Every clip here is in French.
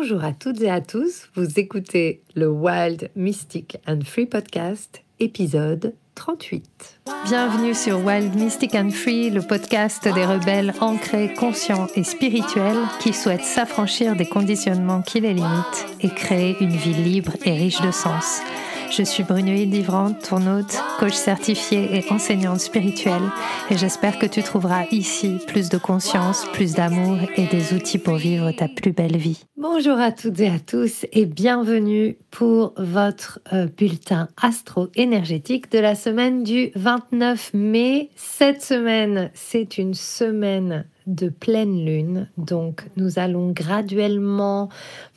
Bonjour à toutes et à tous, vous écoutez le Wild Mystic and Free Podcast, épisode 38. Bienvenue sur Wild Mystic and Free, le podcast des rebelles ancrés, conscients et spirituels qui souhaitent s'affranchir des conditionnements qui les limitent et créer une vie libre et riche de sens. Je suis Brunoïde Livrante, ton coach certifiée et enseignante spirituelle, et j'espère que tu trouveras ici plus de conscience, plus d'amour et des outils pour vivre ta plus belle vie. Bonjour à toutes et à tous et bienvenue pour votre euh, bulletin astro-énergétique de la semaine du 29 mai. Cette semaine, c'est une semaine de pleine lune. Donc nous allons graduellement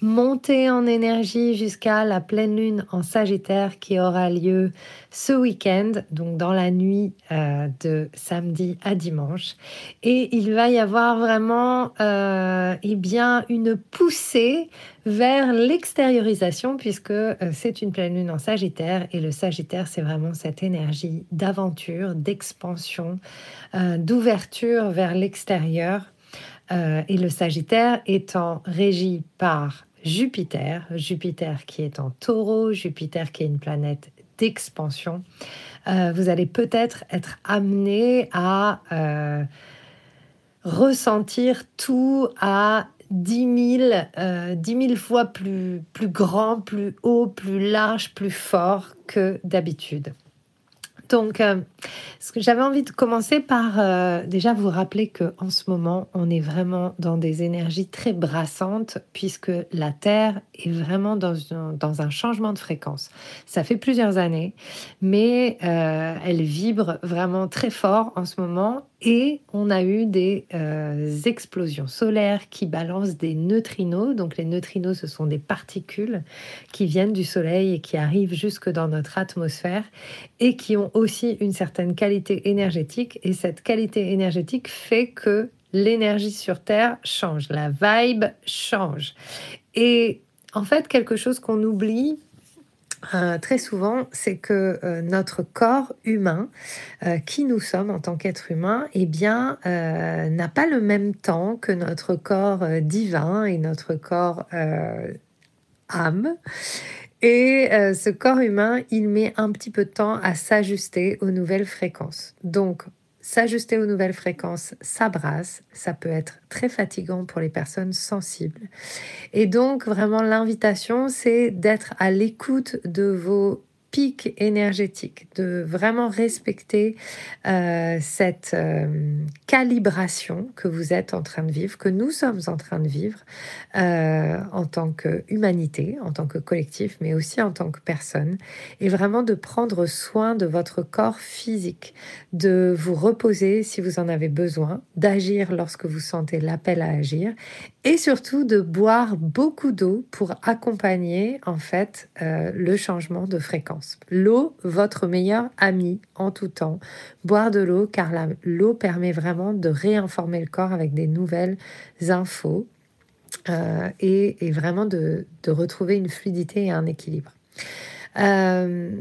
monter en énergie jusqu'à la pleine lune en Sagittaire qui aura lieu ce week-end, donc dans la nuit euh, de samedi à dimanche. Et il va y avoir vraiment euh, eh bien, une poussée vers l'extériorisation puisque euh, c'est une pleine lune en Sagittaire et le Sagittaire c'est vraiment cette énergie d'aventure, d'expansion, euh, d'ouverture vers l'extérieur. Euh, et le Sagittaire étant régi par Jupiter, Jupiter qui est en taureau, Jupiter qui est une planète d'expansion, vous allez peut-être être amené à ressentir tout à 10 000, euh, fois plus, plus grand, plus haut, plus large, plus fort que d'habitude. Donc, euh, j'avais envie de commencer par euh, déjà vous rappeler que en ce moment, on est vraiment dans des énergies très brassantes puisque la Terre est vraiment dans un, dans un changement de fréquence. Ça fait plusieurs années, mais elle vibre vraiment très fort en ce moment et on a eu des explosions solaires qui balancent des neutrinos. Donc les neutrinos, ce sont des particules qui viennent du Soleil et qui arrivent jusque dans notre atmosphère et qui ont aussi une certaine qualité énergétique et cette qualité énergétique fait que l'énergie sur Terre change, la vibe change. Et en fait, quelque chose qu'on oublie euh, très souvent, c'est que euh, notre corps humain, euh, qui nous sommes en tant qu'être humain, eh bien, n'a pas le même temps que notre corps divin et notre corps âme. Et ce corps humain, il met un petit peu de temps à s'ajuster aux nouvelles fréquences. Donc, s'ajuster aux nouvelles fréquences, ça brasse, ça peut être très fatigant pour les personnes sensibles. Et donc, vraiment, l'invitation, c'est d'être à l'écoute de vos énergétique, de vraiment respecter euh, cette euh, calibration que vous êtes en train de vivre, que nous sommes en train de vivre euh, en tant qu'humanité, en tant que collectif, mais aussi en tant que personne, et vraiment de prendre soin de votre corps physique, de vous reposer si vous en avez besoin, d'agir lorsque vous sentez l'appel à agir, et surtout de boire beaucoup d'eau pour accompagner en fait le changement de fréquence. L'eau, votre meilleur ami en tout temps. Boire de l'eau car l'eau permet vraiment de réinformer le corps avec des nouvelles infos euh, et, vraiment de, retrouver une fluidité et un équilibre. Euh,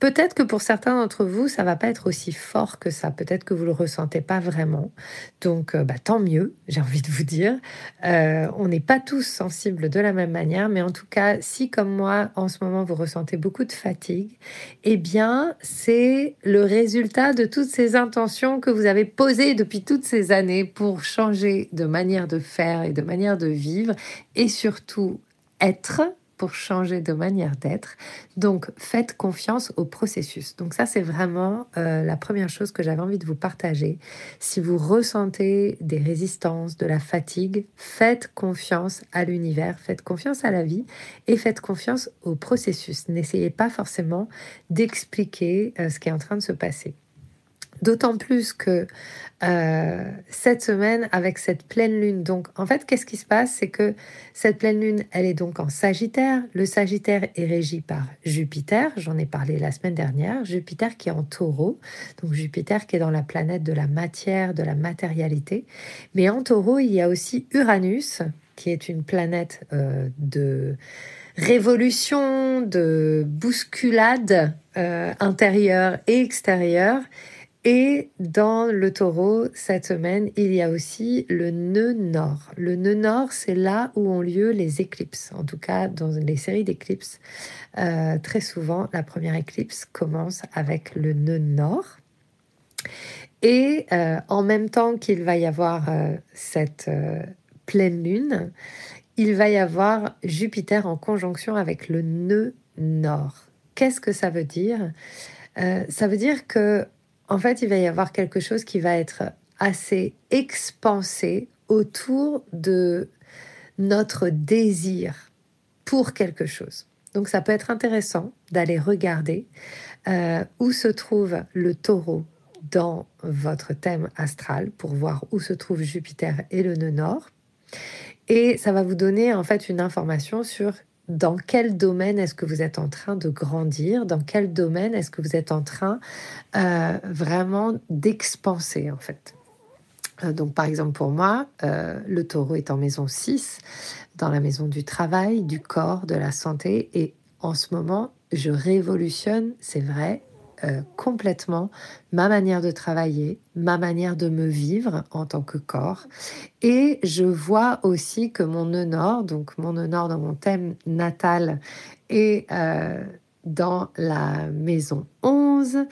Peut-être que pour certains d'entre vous, ça va pas être aussi fort que ça. Peut-être que vous le ressentez pas vraiment. Donc, euh, bah, tant mieux, j'ai envie de vous dire. Euh, on n'est pas tous sensibles de la même manière, mais en tout cas, si comme moi, en ce moment, vous ressentez beaucoup de fatigue, eh bien, c'est le résultat de toutes ces intentions que vous avez posées depuis toutes ces années pour changer de manière de faire et de manière de vivre, et surtout être pour changer de manière d'être. Donc, faites confiance au processus. Donc, ça, c'est vraiment euh, la première chose que j'avais envie de vous partager. Si vous ressentez des résistances, de la fatigue, faites confiance à l'univers, faites confiance à la vie et faites confiance au processus. N'essayez pas forcément d'expliquer euh, ce qui est en train de se passer. D'autant plus que euh, cette semaine, avec cette pleine lune, donc en fait, qu'est-ce qui se passe? C'est que cette pleine lune, elle est donc en Sagittaire. Le Sagittaire est régi par Jupiter, j'en ai parlé la semaine dernière. Jupiter qui est en taureau, donc Jupiter qui est dans la planète de la matière, de la matérialité. Mais en taureau, il y a aussi Uranus, qui est une planète euh, de révolution, de bousculade euh, intérieure et extérieure Et dans le taureau, cette semaine, il y a aussi le nœud nord. Le nœud nord, c'est là où ont lieu les éclipses. En tout cas, dans les séries d'éclipses, euh, très souvent, la première éclipse commence avec le nœud nord. Et euh, en même temps qu'il va y avoir euh, cette pleine lune, il va y avoir Jupiter en conjonction avec le nœud nord. Qu'est-ce que ça veut dire? Ça veut dire que en fait, il va y avoir quelque chose qui va être assez expansé autour de notre désir pour quelque chose. Donc ça peut être intéressant d'aller regarder euh, où se trouve le taureau dans votre thème astral pour voir où se trouve Jupiter et le nœud nord. Et ça va vous donner en fait une information sur dans quel domaine est-ce que vous êtes en train de grandir, dans quel domaine est-ce que vous êtes en train euh, vraiment d'expanser en fait? Euh, donc par exemple pour moi, euh, le taureau est en maison 6, dans la maison du travail, du corps, de la santé, et en ce moment, je révolutionne, c'est vrai, euh, complètement ma manière de travailler, ma manière de me vivre en tant que corps. Et je vois aussi que mon nœud nord, donc mon nœud nord dans mon thème natal, est euh, dans la maison 11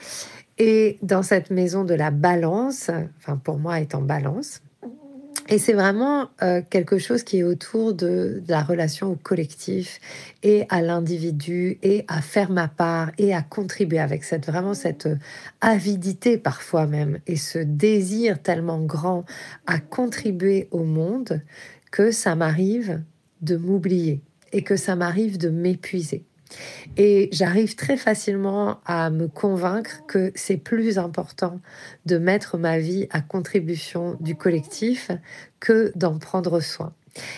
et dans cette maison de la balance, enfin pour moi est en balance. Et c'est vraiment euh, quelque chose qui est autour de, la relation au collectif et à l'individu et à faire ma part et à contribuer avec cette vraiment cette euh, avidité parfois même et ce désir tellement grand à contribuer au monde que ça m'arrive de m'oublier et que ça m'arrive de m'épuiser. Et j'arrive très facilement à me convaincre que c'est plus important de mettre ma vie à contribution du collectif que d'en prendre soin.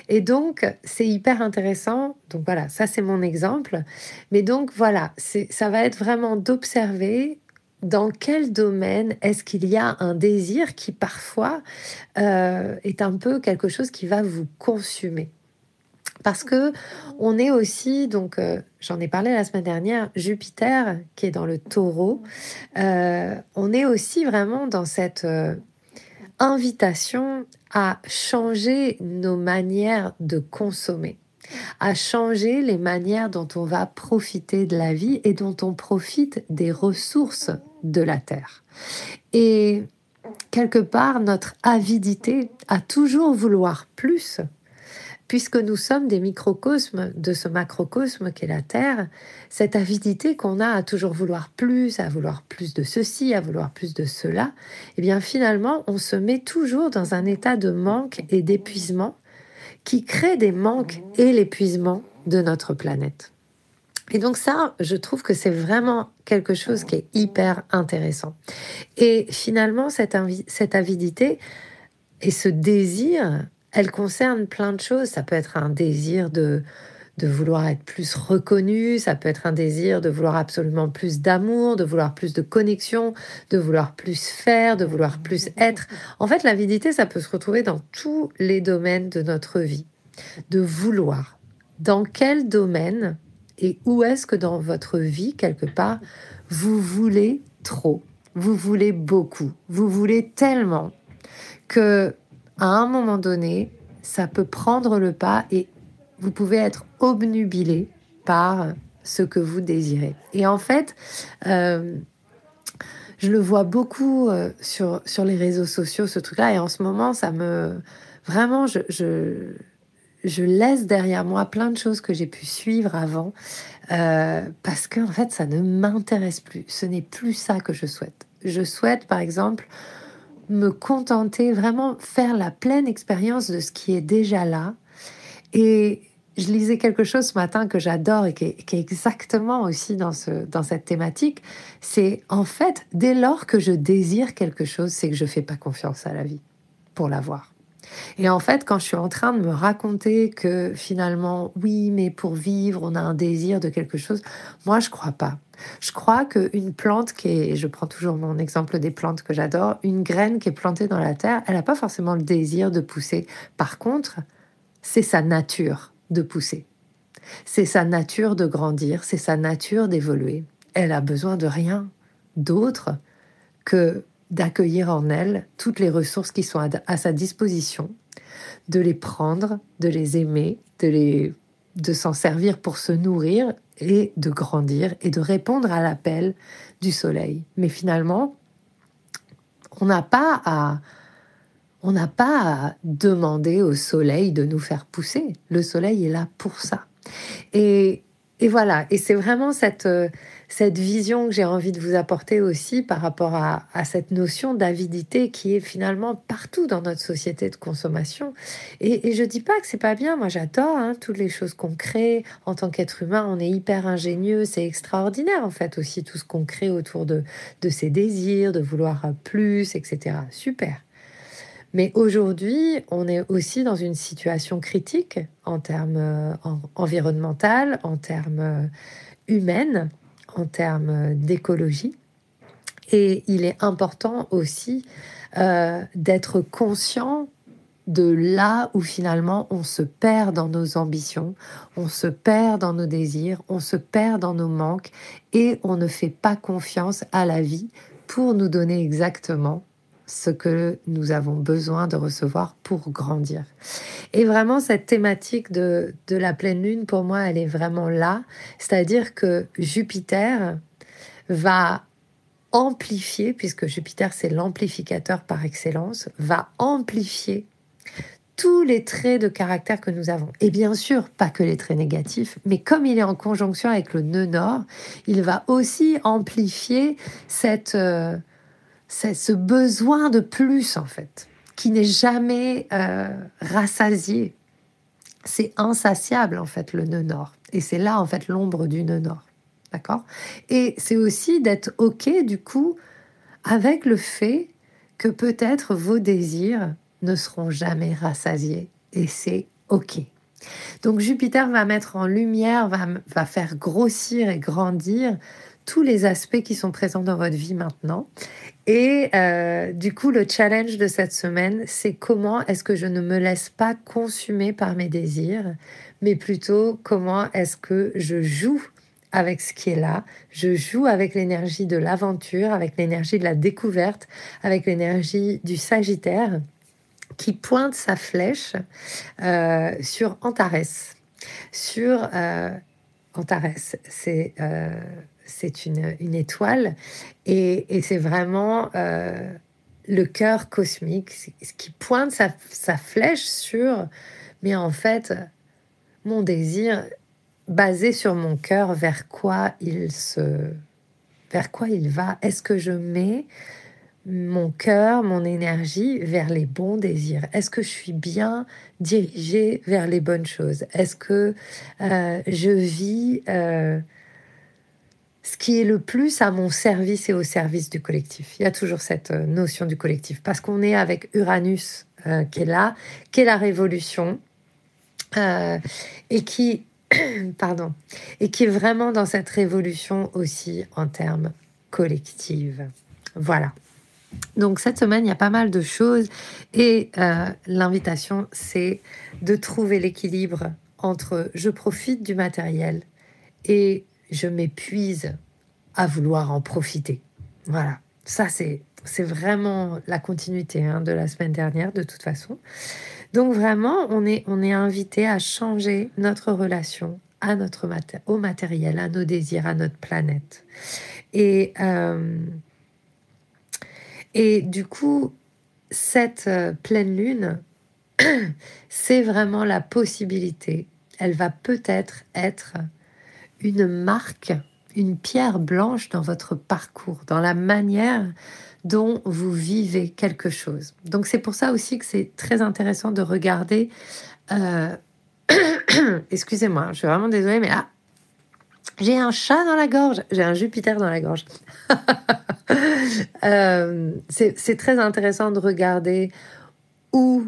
Et donc, c'est hyper intéressant. Donc voilà, ça c'est mon exemple. Mais donc voilà, ça va être vraiment d'observer dans quel domaine est-ce qu'il y a un désir qui parfois euh, est un peu quelque chose qui va vous consumer. Parce que on est aussi, donc euh, j'en ai parlé la semaine dernière, Jupiter qui est dans le taureau, euh, on est aussi vraiment dans cette euh, invitation à changer nos manières de consommer, à changer les manières dont on va profiter de la vie et dont on profite des ressources de la Terre. Et quelque part, notre avidité à toujours vouloir plus, puisque nous sommes des microcosmes de ce macrocosme qu'est la Terre, cette avidité qu'on a à toujours vouloir plus, à vouloir plus de ceci, à vouloir plus de cela, eh bien finalement, on se met toujours dans un état de manque et d'épuisement qui crée des manques et l'épuisement de notre planète. Et donc ça, je trouve que c'est vraiment quelque chose qui est hyper intéressant. Et finalement, cette, avidité et ce désir elle concerne plein de choses. Ça peut être un désir de, de vouloir être plus reconnu, ça peut être un désir de vouloir absolument plus d'amour, de vouloir plus de connexion, de vouloir plus faire, de vouloir plus être. En fait, l'avidité, ça peut se retrouver dans tous les domaines de notre vie. De vouloir. Dans quel domaine et où est-ce que dans votre vie, quelque part, vous voulez trop, vous voulez beaucoup, vous voulez tellement que à un moment donné, ça peut prendre le pas et vous pouvez être obnubilé par ce que vous désirez. Et en fait, euh, je le vois beaucoup euh, sur, sur les réseaux sociaux, ce truc-là, et en ce moment, ça me... Vraiment, je, je, laisse derrière moi plein de choses que j'ai pu suivre avant, euh, parce que en fait, ça ne m'intéresse plus. Ce n'est plus ça que je souhaite. Je souhaite, par exemple, me contenter, vraiment faire la pleine expérience de ce qui est déjà là. Et je lisais quelque chose ce matin que j'adore et qui est, exactement aussi dans, ce, dans cette thématique. C'est en fait, dès lors que je désire quelque chose, c'est que je fais pas confiance à la vie pour l'avoir. Et en fait, quand je suis en train de me raconter que finalement, oui, mais pour vivre, on a un désir de quelque chose, moi, je crois pas. Je crois qu'une plante qui est, je prends toujours mon exemple des plantes que j'adore, une graine qui est plantée dans la terre, elle n'a pas forcément le désir de pousser. Par contre, c'est sa nature de pousser. C'est sa nature de grandir, c'est sa nature d'évoluer. Elle a besoin de rien d'autre que d'accueillir en elle toutes les ressources qui sont à, sa disposition, de les prendre, de les aimer, de les de s'en servir pour se nourrir et de grandir et de répondre à l'appel du soleil. Mais finalement, on n'a pas à on n'a pas à demander au soleil de nous faire pousser. Le soleil est là pour ça. Et, et voilà, et c'est vraiment cette, cette vision que j'ai envie de vous apporter aussi par rapport à, cette notion d'avidité qui est finalement partout dans notre société de consommation. Et, je dis pas que c'est pas bien, moi j'adore hein, toutes les choses qu'on crée en tant qu'être humain, on est hyper ingénieux, c'est extraordinaire en fait aussi tout ce qu'on crée autour de, de ses désirs, de vouloir plus, etc. Super. Mais aujourd'hui, on est aussi dans une situation critique en termes euh, environnemental, en termes euh, humaines en termes d'écologie. Et il est important aussi euh, d'être conscient de là où finalement on se perd dans nos ambitions, on se perd dans nos désirs, on se perd dans nos manques et on ne fait pas confiance à la vie pour nous donner exactement ce que nous avons besoin de recevoir pour grandir. Et vraiment, cette thématique de, de la pleine lune, pour moi, elle est vraiment là. C'est-à-dire que Jupiter va amplifier, puisque Jupiter, c'est l'amplificateur par excellence, va amplifier tous les traits de caractère que nous avons. Et bien sûr, pas que les traits négatifs, mais comme il est en conjonction avec le nœud nord, il va aussi amplifier cette... Euh, c'est ce besoin de plus en fait, qui n'est jamais euh, rassasié. C'est insatiable en fait le nœud nord. Et c'est là en fait l'ombre du nœud nord. D'accord? Et c'est aussi d'être OK du coup avec le fait que peut-être vos désirs ne seront jamais rassasiés. Et c'est OK. Donc Jupiter va mettre en lumière, va, va faire grossir et grandir tous les aspects qui sont présents dans votre vie maintenant. Et euh, du coup, le challenge de cette semaine, c'est comment est-ce que je ne me laisse pas consumer par mes désirs, mais plutôt comment est-ce que je joue avec ce qui est là, je joue avec l'énergie de l'aventure, avec l'énergie de la découverte, avec l'énergie du Sagittaire qui pointe sa flèche euh, sur Antares. Sur euh, Antares, c'est c'est une, étoile et, c'est vraiment euh, le cœur cosmique qui pointe sa, flèche sur, mais en fait, mon désir basé sur mon cœur, vers quoi il va? Est-ce que je mets mon cœur, mon énergie vers les bons désirs Est-ce que je suis bien dirigée vers les bonnes choses? Est-ce que euh, je vis euh, ce qui est le plus à mon service et au service du collectif? Il y a toujours cette euh, notion du collectif, parce qu'on est avec Uranus qui est là, qui est la révolution, et qui, pardon, et qui est vraiment dans cette révolution aussi en termes collectifs. Voilà. Donc cette semaine, il y a pas mal de choses, et l'invitation, c'est de trouver l'équilibre entre je profite du matériel et je m'épuise à vouloir en profiter. Voilà, ça c'est vraiment la continuité hein, de la semaine dernière de toute façon. Donc vraiment, on est on est invité à changer notre relation au matériel, à nos désirs, à notre planète. Et euh, et du coup, cette euh, pleine lune, c'est vraiment la possibilité. Elle va peut-être être une marque, une pierre blanche dans votre parcours, dans la manière dont vous vivez quelque chose. Donc c'est pour ça aussi que c'est très intéressant de regarder. Euh, excusez-moi, je suis vraiment désolée, mais là, j'ai un chat dans la gorge, j'ai un Jupiter dans la gorge. Euh, c'est très intéressant de regarder où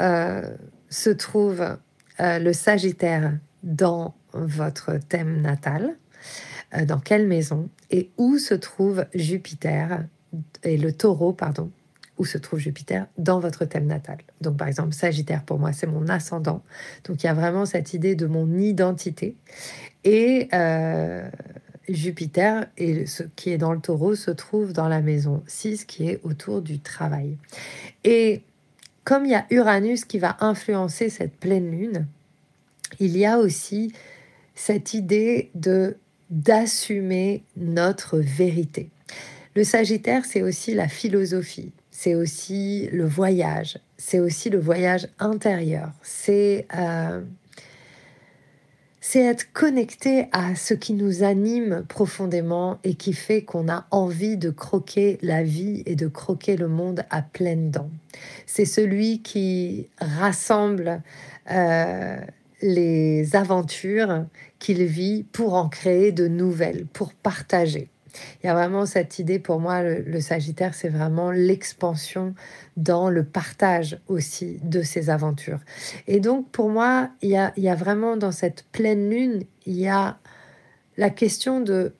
euh, se trouve le Sagittaire dans votre thème natal, euh, dans quelle maison et où se trouve Jupiter et le taureau, pardon, où se trouve Jupiter dans votre thème natal. Donc par exemple, Sagittaire pour moi, c'est mon ascendant. Donc il y a vraiment cette idée de mon identité. Et, euh, Jupiter et ce qui est dans le taureau se trouve dans la maison 6 qui est autour du travail. Et comme il y a Uranus qui va influencer cette pleine lune, il y a aussi cette idée de d'assumer notre vérité. Le Sagittaire, c'est aussi la philosophie, c'est aussi le voyage, c'est aussi le voyage intérieur, c'est euh, c'est être connecté à ce qui nous anime profondément et qui fait qu'on a envie de croquer la vie et de croquer le monde à pleines dents. C'est celui qui rassemble euh, les aventures qu'il vit pour en créer de nouvelles, pour partager. Il y a vraiment cette idée, pour moi, le, Sagittaire, c'est vraiment l'expansion dans le partage aussi de ses aventures. Et donc, pour moi, il y a, il y a vraiment dans cette pleine lune, il y a la question de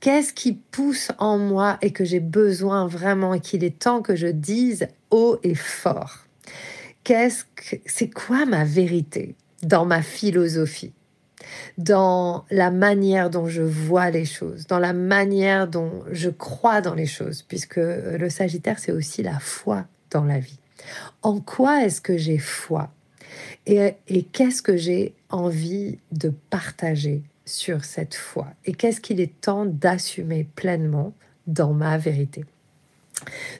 qu'est-ce qui pousse en moi et que j'ai besoin vraiment et qu'il est temps que je dise haut et fort. Qu'est-ce que c'est quoi ma vérité dans ma philosophie? Dans la manière dont je vois les choses, dans la manière dont je crois dans les choses, puisque le Sagittaire, c'est aussi la foi dans la vie. En quoi est-ce que j'ai foi? Et, et qu'est-ce que j'ai envie de partager sur cette foi? Et qu'est-ce qu'il est temps d'assumer pleinement dans ma vérité?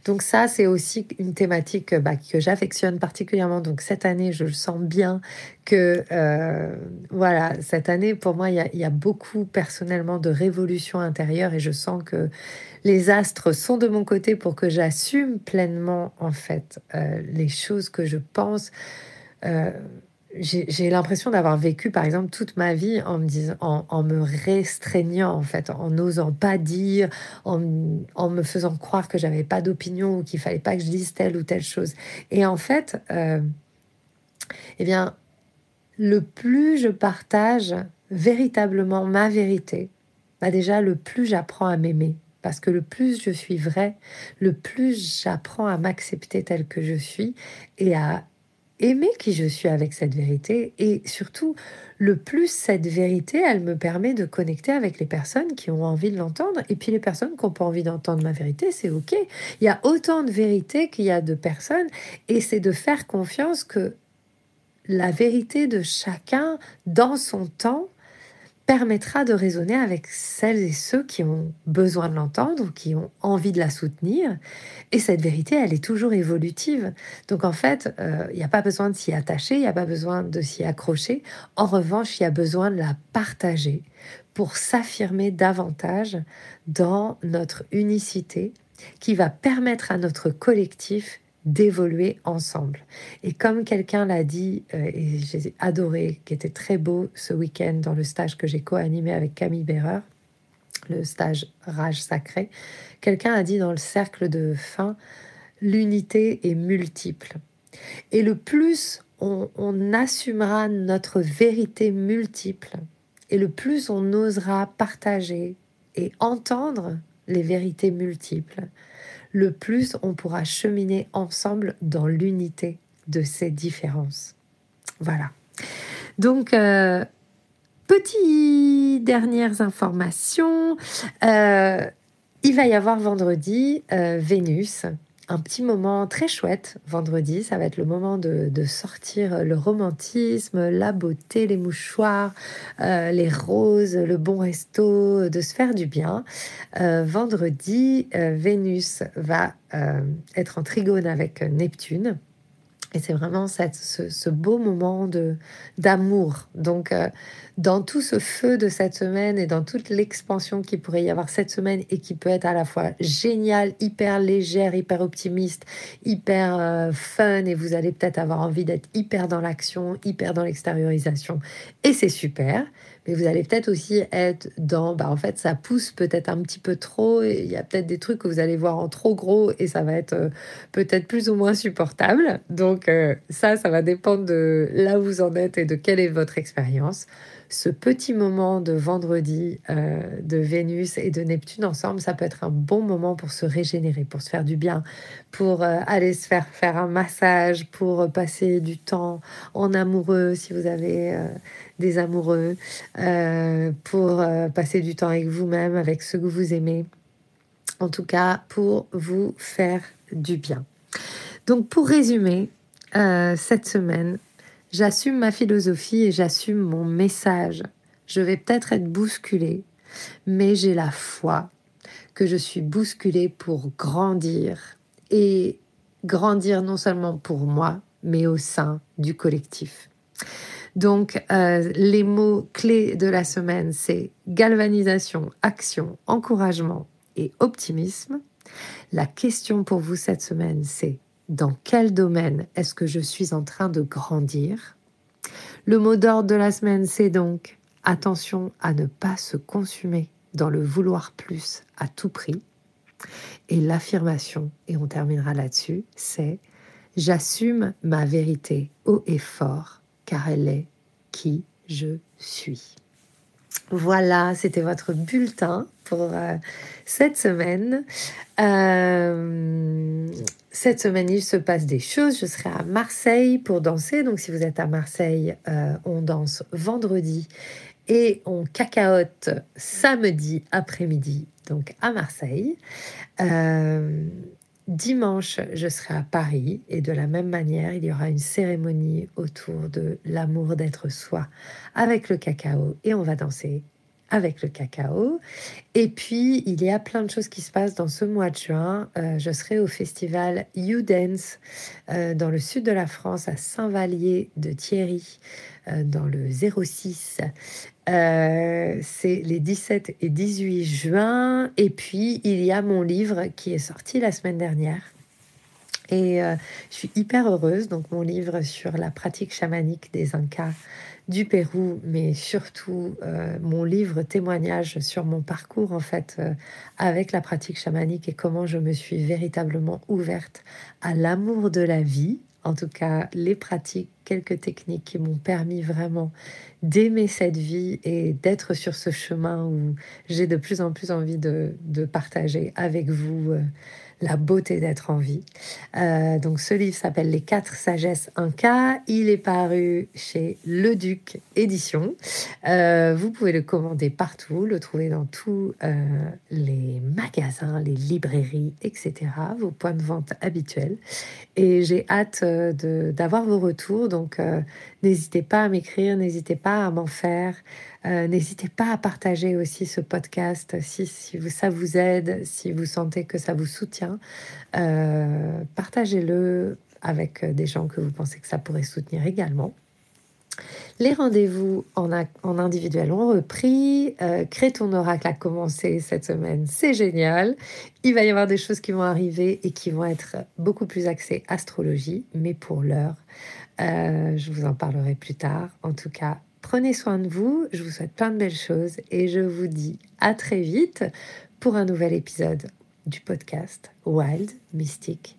Donc ça, c'est aussi une thématique bah, que j'affectionne particulièrement. Donc cette année, je sens bien que, euh, voilà, cette année, pour moi, il y, a, beaucoup personnellement de révolution intérieure et je sens que les astres sont de mon côté pour que j'assume pleinement, en fait, euh, les choses que je pense. Euh, j'ai l'impression d'avoir vécu, par exemple, toute ma vie en me, disant, en, me restreignant, en fait, en n'osant pas dire, en, me faisant croire que j'avais pas d'opinion ou qu'il fallait pas que je dise telle ou telle chose. Et en fait, euh, eh bien, le plus je partage véritablement ma vérité, bah déjà, le plus j'apprends à m'aimer. Parce que le plus je suis vrai, le plus j'apprends à m'accepter tel que je suis et à aimer qui je suis avec cette vérité et surtout le plus cette vérité elle me permet de connecter avec les personnes qui ont envie de l'entendre et puis les personnes qui n'ont pas envie d'entendre ma vérité c'est ok. Il y a autant de vérité qu'il y a de personnes et c'est de faire confiance que la vérité de chacun dans son temps permettra de raisonner avec celles et ceux qui ont besoin de l'entendre, qui ont envie de la soutenir. Et cette vérité, elle est toujours évolutive. Donc en fait, euh, il n'y a pas besoin de s'y attacher, il n'y a pas besoin de s'y accrocher. En revanche, il y a besoin de la partager pour s'affirmer davantage dans notre unicité qui va permettre à notre collectif d'évoluer ensemble. Et comme quelqu'un l'a dit, euh, et j'ai adoré, qui était très beau ce week-end dans le stage que j'ai co-animé avec Camille Berreur, le stage Rage Sacré, quelqu'un a dit dans le cercle de fin, l'unité est multiple. Et le plus on, on assumera notre vérité multiple, et le plus on osera partager et entendre les vérités multiples, le plus on pourra cheminer ensemble dans l'unité de ces différences. Voilà. Donc, euh, petites dernières informations. Euh, il va y avoir vendredi euh, Vénus un petit moment très chouette vendredi. Ça va être le moment de, sortir le romantisme, la beauté, les mouchoirs, euh, les roses, le bon resto, de se faire du bien. Euh, vendredi, euh, Vénus va être en trigone avec Neptune. Et c'est vraiment cette, ce, beau moment de d'amour. Donc, euh, dans tout ce feu de cette semaine et dans toute l'expansion qui pourrait y avoir cette semaine et qui peut être à la fois géniale, hyper légère, hyper optimiste, hyper euh, fun, et vous allez peut-être avoir envie d'être hyper dans l'action, hyper dans l'extériorisation, et c'est super mais vous allez peut-être aussi être dans, bah en fait, ça pousse peut-être un petit peu trop, il y a peut-être des trucs que vous allez voir en trop gros, et ça va être euh, peut-être plus ou moins supportable. Donc, Donc euh, ça, ça va dépendre de là où vous en êtes et de quelle est votre expérience. Ce petit moment de vendredi euh, de Vénus et de Neptune ensemble, ça peut être un bon moment pour se régénérer, pour se faire du bien, pour euh, aller se faire faire un massage, pour passer du temps en amoureux si vous avez des amoureux, pour passer du temps avec vous-même, avec ceux que vous aimez. En tout cas, pour vous faire du bien. Donc pour résumer, euh, cette semaine, j'assume ma philosophie et j'assume mon message. Je vais peut-être être bousculée, mais j'ai la foi que je suis bousculée pour grandir et grandir non seulement pour moi, mais au sein du collectif. Donc, euh, les mots clés de la semaine, c'est galvanisation, action, encouragement et optimisme. La question pour vous cette semaine, c'est dans quel domaine est-ce que je suis en train de grandir? Le mot d'ordre de la semaine, c'est donc attention à ne pas se consumer dans le vouloir plus à tout prix. Et l'affirmation, et on terminera là-dessus, c'est j'assume ma vérité haut et fort, car elle est qui je suis. Voilà, c'était votre bulletin pour euh, cette semaine. Euh, cette semaine, il se passe des choses. Je serai à Marseille pour danser. Donc, si vous êtes à Marseille, euh, on danse vendredi et on cacaote samedi après-midi, donc à Marseille. Dimanche, je serai à Paris et de la même manière, il y aura une cérémonie autour de l'amour d'être soi avec le cacao et on va danser avec le cacao. Et puis, il y a plein de choses qui se passent dans ce mois de juin. Euh, je serai au festival You Dance euh, dans le sud de la France, à Saint-Vallier de Thierry, euh, dans le 06. C'est les 17 et 18 juin. Et puis, il y a mon livre qui est sorti la semaine dernière. Et je suis hyper heureuse. Donc, mon livre sur la pratique chamanique des Incas du Pérou, mais surtout euh, mon livre témoignage sur mon parcours en fait euh, avec la pratique chamanique et comment je me suis véritablement ouverte à l'amour de la vie. En tout cas, les pratiques, quelques techniques qui m'ont permis vraiment d'aimer cette vie et d'être sur ce chemin où j'ai de plus en plus envie de, partager avec vous. Euh, la beauté d'être en vie. Euh, donc ce livre s'appelle Les quatre sagesses Inca. Il est paru chez Le Duc Édition. Euh, vous pouvez le commander partout, le trouver dans tous les magasins, les librairies, etc. Vos points de vente habituels. Et j'ai hâte d'avoir vos retours. Donc n'hésitez pas à m'écrire, n'hésitez pas à m'en faire. Euh, n'hésitez pas à partager aussi ce podcast si, ça vous aide, si vous sentez que ça vous soutient. Euh, partagez-le avec des gens que vous pensez que ça pourrait soutenir également. Les rendez-vous en, individuel ont repris. Euh, Crée ton oracle a commencé cette semaine. C'est génial. Il va y avoir des choses qui vont arriver et qui vont être beaucoup plus axées astrologie. Mais pour l'heure, je vous en parlerai plus tard. En tout cas, Prenez soin de vous, je vous souhaite plein de belles choses et je vous dis à très vite pour un nouvel épisode du podcast Wild, Mystic